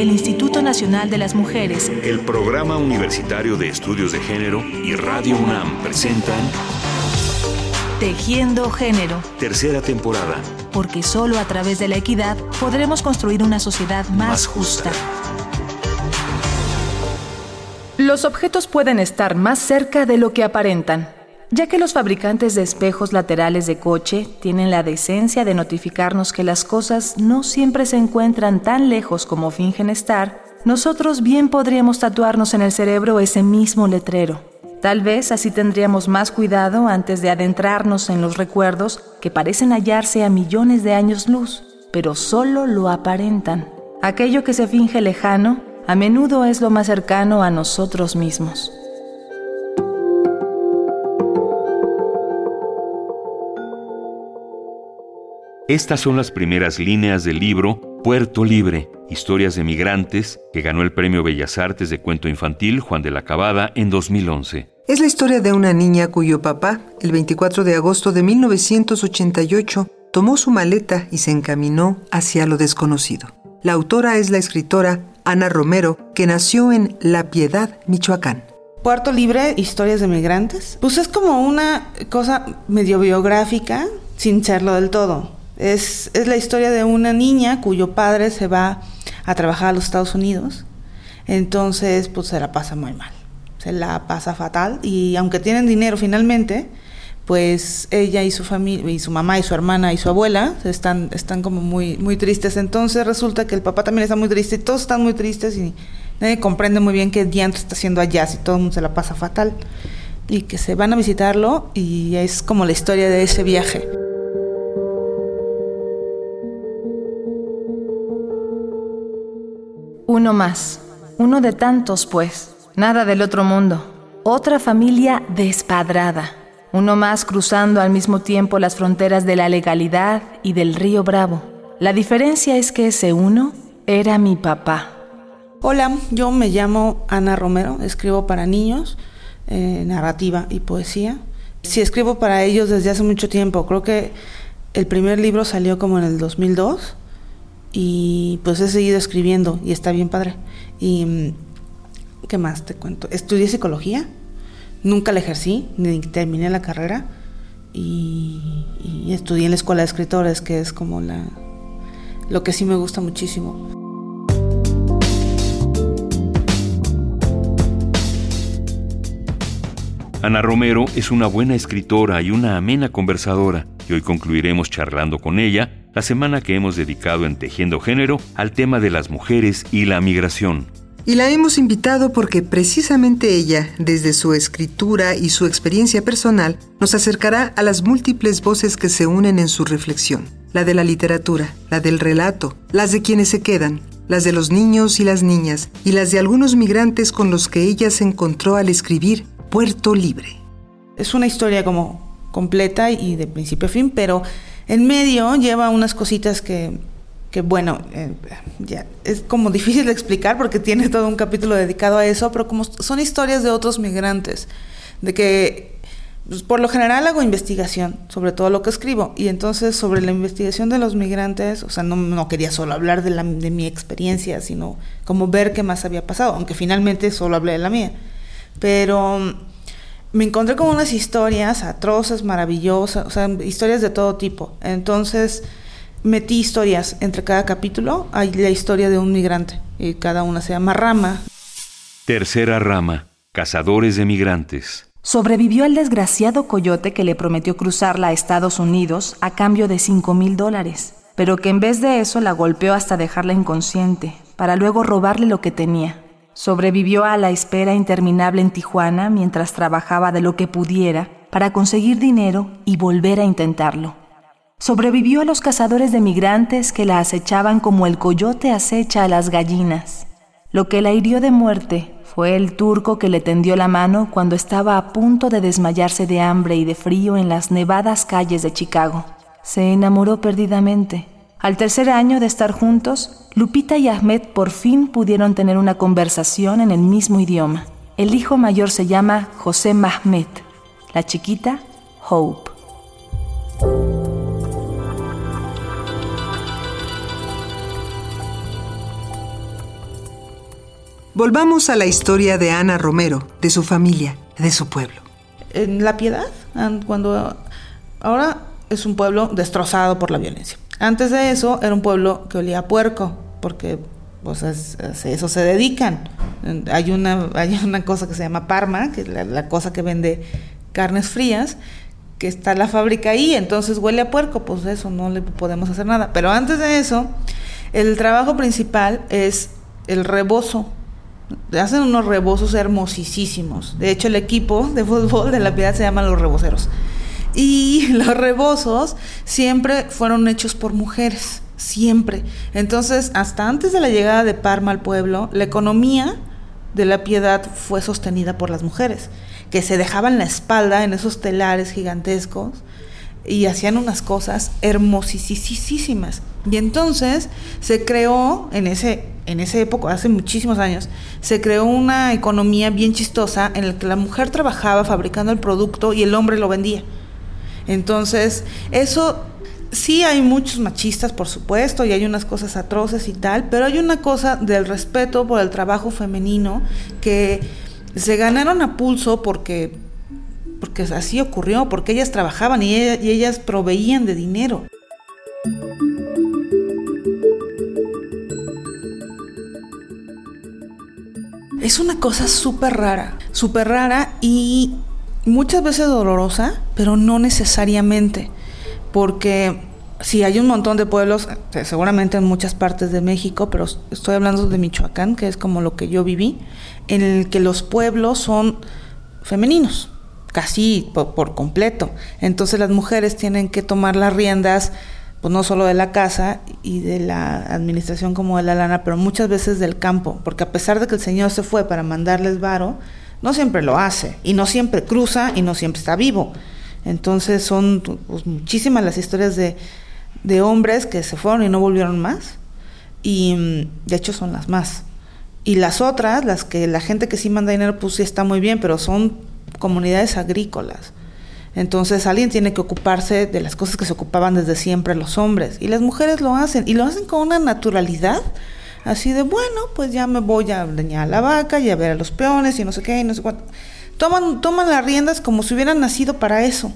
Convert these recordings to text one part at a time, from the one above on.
el Instituto Nacional de las Mujeres, el Programa Universitario de Estudios de Género y Radio UNAM presentan Tejiendo Género. Tercera temporada. Porque solo a través de la equidad podremos construir una sociedad más, justa. Los objetos pueden estar más cerca de lo que aparentan ya que los fabricantes de espejos laterales de coche tienen la decencia de notificarnos que las cosas no siempre se encuentran tan lejos como fingen estar, nosotros bien podríamos tatuarnos en el cerebro ese mismo letrero. Tal vez así tendríamos más cuidado antes de adentrarnos en los recuerdos que parecen hallarse a millones de años luz, pero solo lo aparentan. Aquello que se finge lejano a menudo es lo más cercano a nosotros mismos. Estas son las primeras líneas del libro Puerto Libre, Historias de Migrantes, que ganó el Premio Bellas Artes de Cuento Infantil Juan de la Cabada en 2011. Es la historia de una niña cuyo papá, el 24 de agosto de 1988, tomó su maleta y se encaminó hacia lo desconocido. La autora es la escritora Ana Romero, que nació en La Piedad, Michoacán. Puerto Libre, Historias de Migrantes. Pues es como una cosa medio biográfica, sin serlo del todo. Es, la historia de una niña cuyo padre se va a trabajar a los Estados Unidos, entonces pues se la pasa muy mal, se la pasa fatal y aunque tienen dinero finalmente, pues ella y su familia, y su mamá y su hermana y su abuela están, están como muy, muy tristes. Entonces resulta que el papá también está muy triste y todos están muy tristes y nadie comprende muy bien qué diantre está haciendo allá si todo el mundo se la pasa fatal. Y que se van a visitarlo y es como la historia de ese viaje. Uno más, uno de tantos pues, nada del otro mundo, otra familia despadrada, uno más cruzando al mismo tiempo las fronteras de la legalidad y del río Bravo. La diferencia es que ese uno era mi papá. Hola, yo me llamo Ana Romero, escribo para niños, eh, narrativa y poesía. Sí, escribo para ellos desde hace mucho tiempo, creo que el primer libro salió como en el 2002 y pues he seguido escribiendo y está bien padre. Y ¿qué más te cuento? Estudié psicología, nunca la ejercí, ni terminé la carrera y, estudié en la escuela de escritores, que es como la lo que sí me gusta muchísimo. Ana Romero es una buena escritora y una amena conversadora, y hoy concluiremos charlando con ella la semana que hemos dedicado en Tejiendo Género al tema de las mujeres y la migración. Y la hemos invitado porque precisamente ella, desde su escritura y su experiencia personal, nos acercará a las múltiples voces que se unen en su reflexión. La de la literatura, la del relato, las de quienes se quedan, las de los niños y las niñas, y las de algunos migrantes con los que ella se encontró al escribir Puerto Libre. Es una historia como completa y de principio a fin, pero en medio lleva unas cositas que, que bueno, eh, ya es como difícil de explicar porque tiene todo un capítulo dedicado a eso, pero como son historias de otros migrantes, de que pues, por lo general hago investigación sobre todo lo que escribo y entonces sobre la investigación de los migrantes, o sea, no, no quería solo hablar de, la, de mi experiencia, sino como ver qué más había pasado, aunque finalmente solo hablé de la mía. Pero me encontré con unas historias atroces, maravillosas, o sea, historias de todo tipo. Entonces, metí historias entre cada capítulo. Hay la historia de un migrante y cada una se llama Rama. Tercera rama, cazadores de migrantes. Sobrevivió al desgraciado coyote que le prometió cruzarla a Estados Unidos a cambio de 5 mil dólares, pero que en vez de eso la golpeó hasta dejarla inconsciente, para luego robarle lo que tenía, Sobrevivió a la espera interminable en Tijuana mientras trabajaba de lo que pudiera para conseguir dinero y volver a intentarlo. Sobrevivió a los cazadores de migrantes que la acechaban como el coyote acecha a las gallinas. Lo que la hirió de muerte fue el turco que le tendió la mano cuando estaba a punto de desmayarse de hambre y de frío en las nevadas calles de Chicago. Se enamoró perdidamente al tercer año de estar juntos, Lupita y Ahmed por fin pudieron tener una conversación en el mismo idioma. El hijo mayor se llama José Mahmed, la chiquita Hope. Volvamos a la historia de Ana Romero, de su familia, de su pueblo. En La Piedad, cuando ahora es un pueblo destrozado por la violencia. Antes de eso era un pueblo que olía a puerco, porque pues eso se dedican. Hay una, hay una cosa que se llama Parma, que es la, cosa que vende carnes frías, que está la fábrica ahí, entonces huele a puerco, pues eso no le podemos hacer nada. Pero antes de eso, el trabajo principal es el rebozo. Hacen unos rebozos hermosísimos. De hecho, el equipo de fútbol de la Piedad se llama los reboceros. Y los rebozos siempre fueron hechos por mujeres, siempre. Entonces, hasta antes de la llegada de Parma al pueblo, la economía de la piedad fue sostenida por las mujeres, que se dejaban la espalda en esos telares gigantescos y hacían unas cosas hermosísimas. Y entonces se creó en ese en esa época, hace muchísimos años, se creó una economía bien chistosa en la que la mujer trabajaba fabricando el producto y el hombre lo vendía. Entonces, eso sí hay muchos machistas, por supuesto, y hay unas cosas atroces y tal, pero hay una cosa del respeto por el trabajo femenino que se ganaron a pulso porque, porque así ocurrió, porque ellas trabajaban y, y ellas proveían de dinero. Es una cosa súper rara, súper rara y muchas veces dolorosa, pero no necesariamente, porque si hay un montón de pueblos, eh, seguramente en muchas partes de México, pero estoy hablando de Michoacán, que es como lo que yo viví, en el que los pueblos son femeninos, casi por, por completo. Entonces las mujeres tienen que tomar las riendas, pues no solo de la casa y de la administración como de la lana, pero muchas veces del campo, porque a pesar de que el Señor se fue para mandarles varo, no siempre lo hace y no siempre cruza y no siempre está vivo. Entonces son pues, muchísimas las historias de, de, hombres que se fueron y no volvieron más y mm, de hecho son las más. Y las otras, las que la gente que sí manda dinero, pues sí está muy bien, pero son comunidades agrícolas. Entonces alguien tiene que ocuparse de las cosas que se ocupaban desde siempre los hombres. Y las mujeres lo hacen. Y lo hacen con una naturalidad Así de, bueno, pues ya me voy a leñar a la vaca y a ver a los peones y no sé qué y no sé cuánto. Toman, toman las riendas como si hubieran nacido para eso.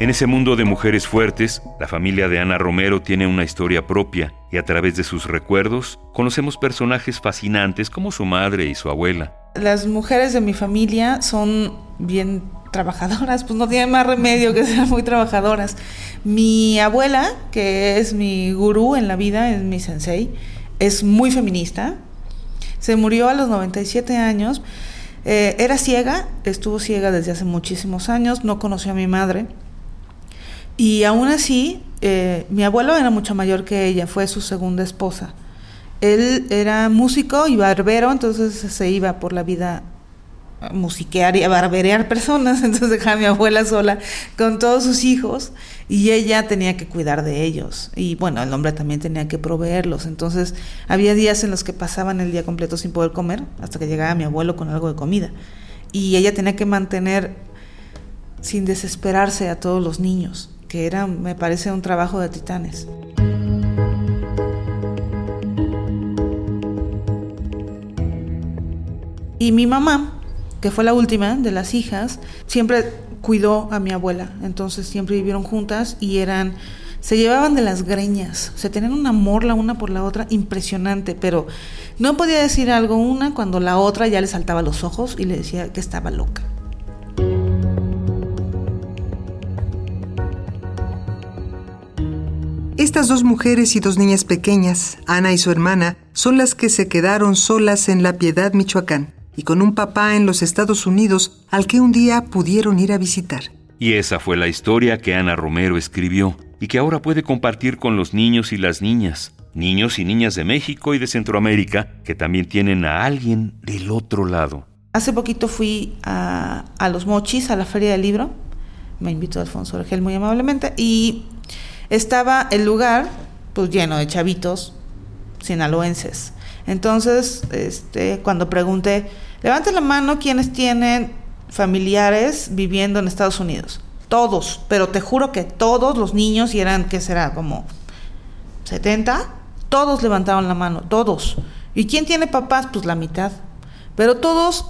En ese mundo de mujeres fuertes, la familia de Ana Romero tiene una historia propia y a través de sus recuerdos conocemos personajes fascinantes como su madre y su abuela. Las mujeres de mi familia son bien trabajadoras, pues no tiene más remedio que ser muy trabajadoras. Mi abuela, que es mi gurú en la vida, es mi sensei, es muy feminista. Se murió a los 97 años. Eh, era ciega, estuvo ciega desde hace muchísimos años, no conoció a mi madre. Y aún así, eh, mi abuelo era mucho mayor que ella, fue su segunda esposa. Él era músico y barbero, entonces se iba por la vida musiquear y a barberear personas, entonces dejaba a mi abuela sola con todos sus hijos y ella tenía que cuidar de ellos. Y bueno, el hombre también tenía que proveerlos, entonces había días en los que pasaban el día completo sin poder comer hasta que llegaba mi abuelo con algo de comida. Y ella tenía que mantener sin desesperarse a todos los niños, que era, me parece, un trabajo de titanes. Y mi mamá, que fue la última de las hijas, siempre cuidó a mi abuela. Entonces siempre vivieron juntas y eran se llevaban de las greñas, se tenían un amor la una por la otra impresionante, pero no podía decir algo una cuando la otra ya le saltaba los ojos y le decía que estaba loca. Estas dos mujeres y dos niñas pequeñas, Ana y su hermana, son las que se quedaron solas en La Piedad, Michoacán y con un papá en los Estados Unidos al que un día pudieron ir a visitar. Y esa fue la historia que Ana Romero escribió y que ahora puede compartir con los niños y las niñas, niños y niñas de México y de Centroamérica que también tienen a alguien del otro lado. Hace poquito fui a, Los Mochis, a la Feria del Libro, me invitó Alfonso Orgel muy amablemente, y estaba el lugar pues lleno de chavitos sinaloenses. Entonces, este, cuando pregunté, levanten la mano quienes tienen familiares viviendo en Estados Unidos. todos, pero te juro que todos los niños, y eran, ¿qué será? Como 70, todos levantaron la mano, todos. ¿Y quién tiene papás? Pues la mitad. Pero todos,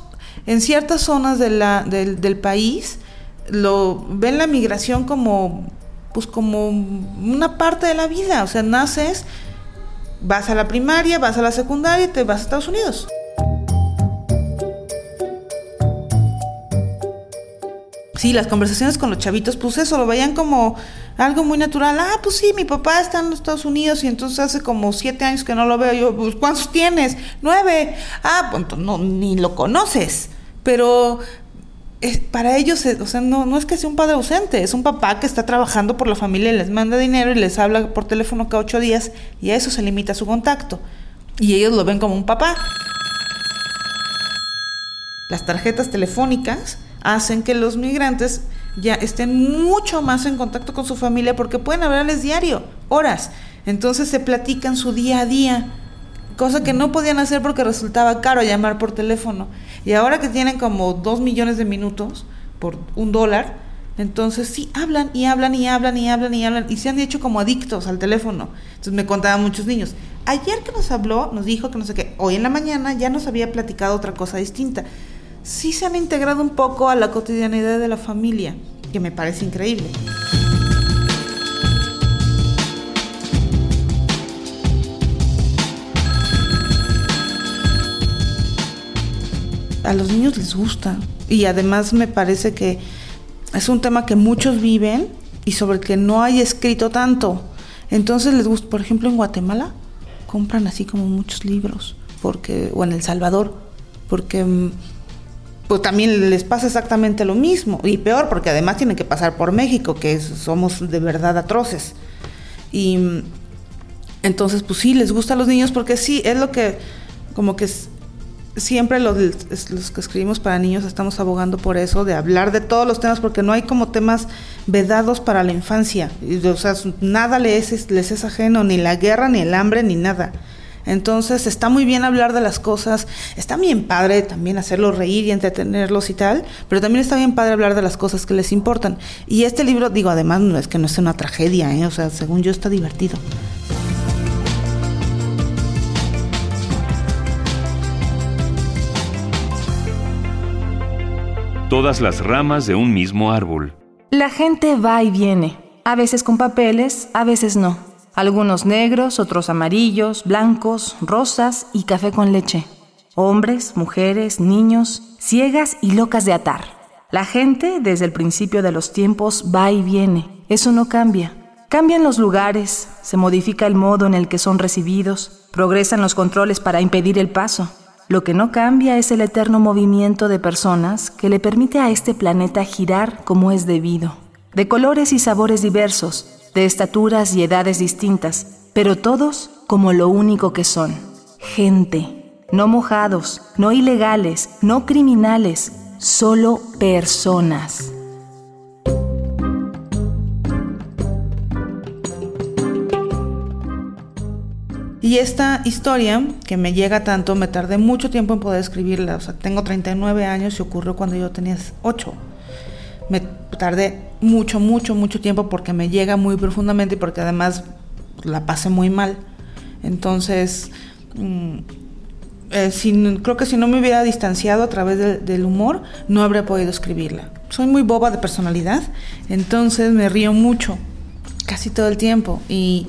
en ciertas zonas del, del país, lo ven la migración como pues como una parte de la vida, o sea, naces, vas a la primaria, vas a la secundaria y te vas a Estados Unidos. Sí, las conversaciones con los chavitos, pues eso, lo veían como algo muy natural. Ah, pues sí, mi papá está en Estados Unidos y entonces hace como siete años que no lo veo. Yo, pues, ¿cuántos tienes? Nueve. Ah, pues no, ni lo conoces. Pero para ellos, o sea, no, no es que sea un padre ausente, es un papá que está trabajando por la familia y les manda dinero y les habla por teléfono cada ocho días y a eso se limita su contacto. Y ellos lo ven como un papá. Las tarjetas telefónicas hacen que los migrantes ya estén mucho más en contacto con su familia porque pueden hablarles diario, horas. Entonces se platican su día a día cosa que no podían hacer porque resultaba caro llamar por teléfono. Y ahora que tienen como dos millones de minutos por un dólar, entonces sí, hablan y hablan y hablan y hablan y hablan y se han hecho como adictos al teléfono. Entonces me contaban muchos niños. Ayer que nos habló, nos dijo que no sé qué, hoy en la mañana ya nos había platicado otra cosa distinta. Sí se han integrado un poco a la cotidianidad de la familia, que me parece increíble. A los niños les gusta. Y además me parece que es un tema que muchos viven y sobre el que no hay escrito tanto. Entonces les gusta, por ejemplo, en Guatemala compran así como muchos libros, porque o en El Salvador, porque mm, pues también les pasa exactamente lo mismo y peor porque además tienen que pasar por México, que somos de verdad atroces. Y mm, entonces pues sí les gusta a los niños porque sí es lo que como que siempre los, los, que escribimos para niños estamos abogando por eso, de hablar de todos los temas, porque no hay como temas vedados para la infancia. O sea, nada les es, les es ajeno, ni la guerra, ni el hambre, ni nada. Entonces está muy bien hablar de las cosas, está bien padre también hacerlos reír y entretenerlos y tal, pero también está bien padre hablar de las cosas que les importan. Y este libro, digo, además no es que no es una tragedia, ¿eh? o sea, según yo está divertido. Todas las ramas de un mismo árbol. La gente va y viene, a veces con papeles, a veces no. Algunos negros, otros amarillos, blancos, rosas y café con leche. Hombres, mujeres, niños, ciegas y locas de atar. La gente, desde el principio de los tiempos, va y viene. Eso no cambia. Cambian los lugares, se modifica el modo en el que son recibidos, progresan los controles para impedir el paso. Lo que no cambia es el eterno movimiento de personas que le permite a este planeta girar como es debido, de colores y sabores diversos, de estaturas y edades distintas, pero todos como lo único que son, gente, no mojados, no ilegales, no criminales, solo personas. Y esta historia, que me llega tanto, me tardé mucho tiempo en poder escribirla. O sea, tengo 39 años y ocurrió cuando yo tenía 8. Me tardé mucho, mucho, mucho tiempo porque me llega muy profundamente y porque además la pasé muy mal. Entonces, mm, eh, creo que si no me hubiera distanciado a través del humor, no habría podido escribirla. Soy muy boba de personalidad, entonces me río mucho, casi todo el tiempo. Y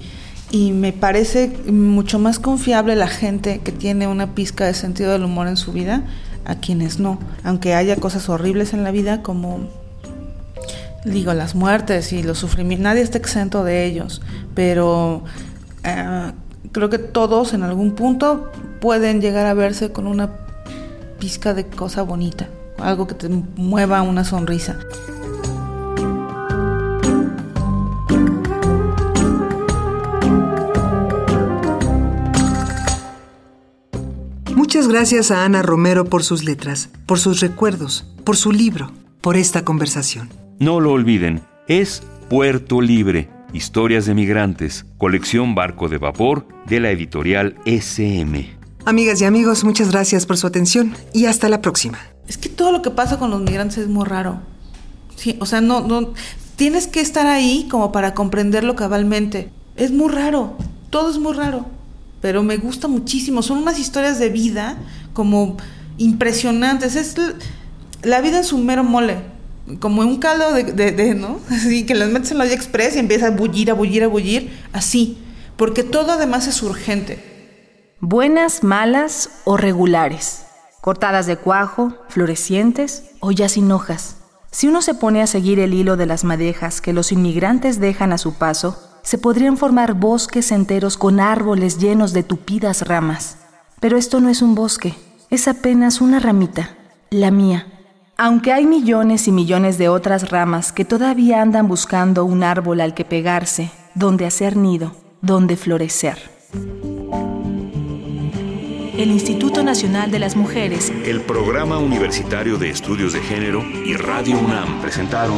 y me parece mucho más confiable la gente que tiene una pizca de sentido del humor en su vida a quienes no, aunque haya cosas horribles en la vida como digo las muertes y los sufrimientos, nadie está exento de ellos, pero eh, creo que todos en algún punto pueden llegar a verse con una pizca de cosa bonita, algo que te mueva una sonrisa. Muchas gracias a Ana Romero por sus letras, por sus recuerdos, por su libro, por esta conversación. No lo olviden, es Puerto Libre, Historias de Migrantes, colección Barco de Vapor de la editorial SM. Amigas y amigos, muchas gracias por su atención y hasta la próxima. Es que todo lo que pasa con los migrantes es muy raro. Sí, o sea, no, no, tienes que estar ahí como para comprenderlo cabalmente. Es muy raro, todo es muy raro, pero me gusta muchísimo. Son unas historias de vida como impresionantes. Es la vida en su mero mole, como un caldo de, ¿no? Así que las metes en la olla express y empieza a bullir, a bullir, a bullir, así, porque todo además es urgente. Buenas, malas o regulares, cortadas de cuajo, florecientes o ya sin hojas. Si uno se pone a seguir el hilo de las madejas que los inmigrantes dejan a su paso, se podrían formar bosques enteros con árboles llenos de tupidas ramas. Pero esto no es un bosque, es apenas una ramita, la mía. Aunque hay millones y millones de otras ramas que todavía andan buscando un árbol al que pegarse, donde hacer nido, donde florecer. El Instituto Nacional de las Mujeres, el Programa Universitario de Estudios de Género y Radio UNAM presentaron